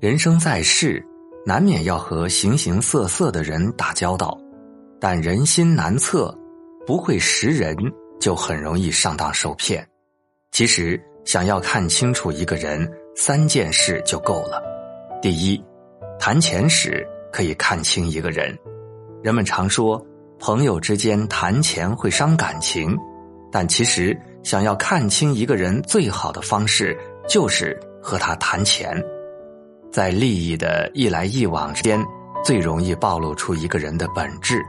人生在世，难免要和形形色色的人打交道，但人心难测，不会识人就很容易上当受骗。其实，想要看清楚一个人，三件事就够了。第一，谈钱时可以看清一个人。人们常说，朋友之间谈钱会伤感情，但其实想要看清一个人，最好的方式就是和他谈钱。在利益的一来一往之间，最容易暴露出一个人的本质。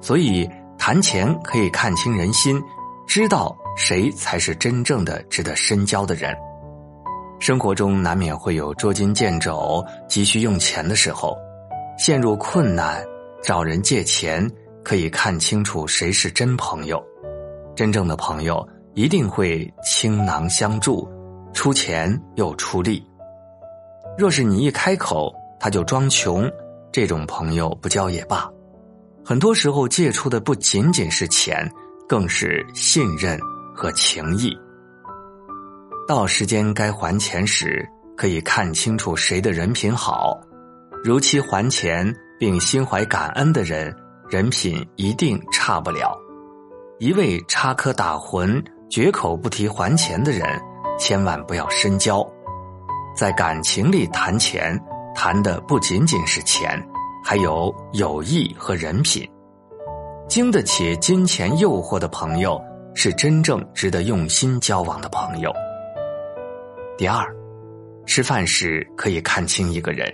所以，谈钱可以看清人心，知道谁才是真正的值得深交的人。生活中难免会有捉襟见肘、急需用钱的时候，陷入困难。找人借钱可以看清楚谁是真朋友，真正的朋友一定会倾囊相助，出钱又出力。若是你一开口他就装穷，这种朋友不交也罢。很多时候借出的不仅仅是钱，更是信任和情谊。到时间该还钱时，可以看清楚谁的人品好，如期还钱。并心怀感恩的人，人品一定差不了。一味插科打诨、绝口不提还钱的人，千万不要深交。在感情里谈钱，谈的不仅仅是钱，还有友谊和人品。经得起金钱诱惑的朋友，是真正值得用心交往的朋友。第二，吃饭时可以看清一个人。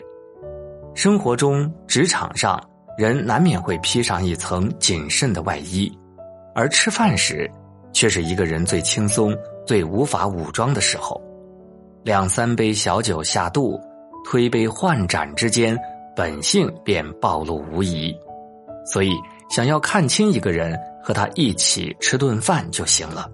生活中、职场上，人难免会披上一层谨慎的外衣，而吃饭时，却是一个人最轻松、最无法武装的时候。两三杯小酒下肚，推杯换盏之间，本性便暴露无遗。所以，想要看清一个人，和他一起吃顿饭就行了。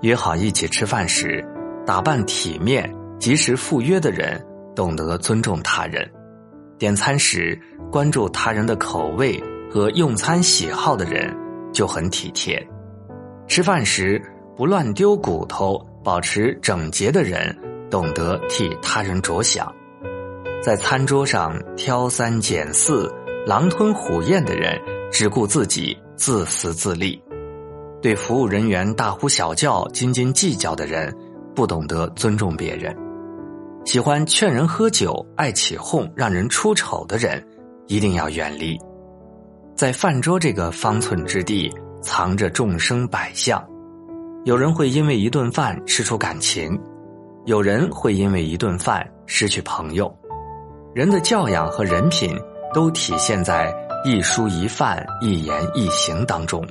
约好一起吃饭时，打扮体面、及时赴约的人。懂得尊重他人，点餐时关注他人的口味和用餐喜好的人就很体贴。吃饭时不乱丢骨头，保持整洁的人懂得替他人着想。在餐桌上挑三拣四、狼吞虎咽的人，只顾自己，自私自利。对服务人员大呼小叫、斤斤计较的人，不懂得尊重别人。喜欢劝人喝酒、爱起哄、让人出丑的人，一定要远离。在饭桌这个方寸之地，藏着众生百相。有人会因为一顿饭吃出感情，有人会因为一顿饭失去朋友。人的教养和人品，都体现在一蔬一饭、一言一行当中。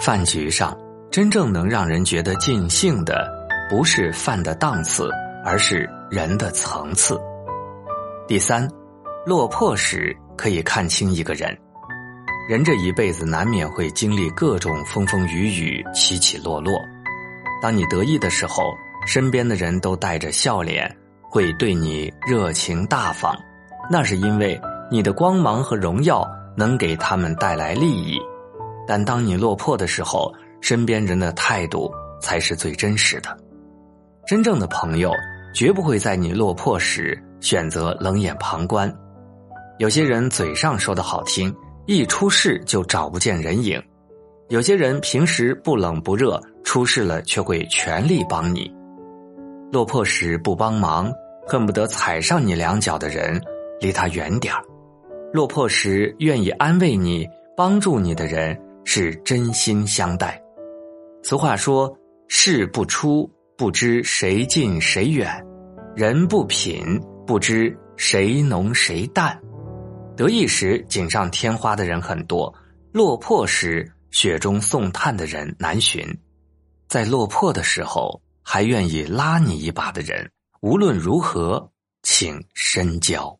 饭局上，真正能让人觉得尽兴的，不是饭的档次。而是人的层次。第三，落魄时可以看清一个人。人这一辈子难免会经历各种风风雨雨、起起落落。当你得意的时候，身边的人都带着笑脸，会对你热情大方，那是因为你的光芒和荣耀能给他们带来利益。但当你落魄的时候，身边人的态度才是最真实的。真正的朋友。绝不会在你落魄时选择冷眼旁观。有些人嘴上说的好听，一出事就找不见人影；有些人平时不冷不热，出事了却会全力帮你。落魄时不帮忙，恨不得踩上你两脚的人，离他远点儿；落魄时愿意安慰你、帮助你的人，是真心相待。俗话说：“事不出，不知谁近谁远。”人不品，不知谁浓谁淡。得意时锦上添花的人很多，落魄时雪中送炭的人难寻。在落魄的时候还愿意拉你一把的人，无论如何，请深交。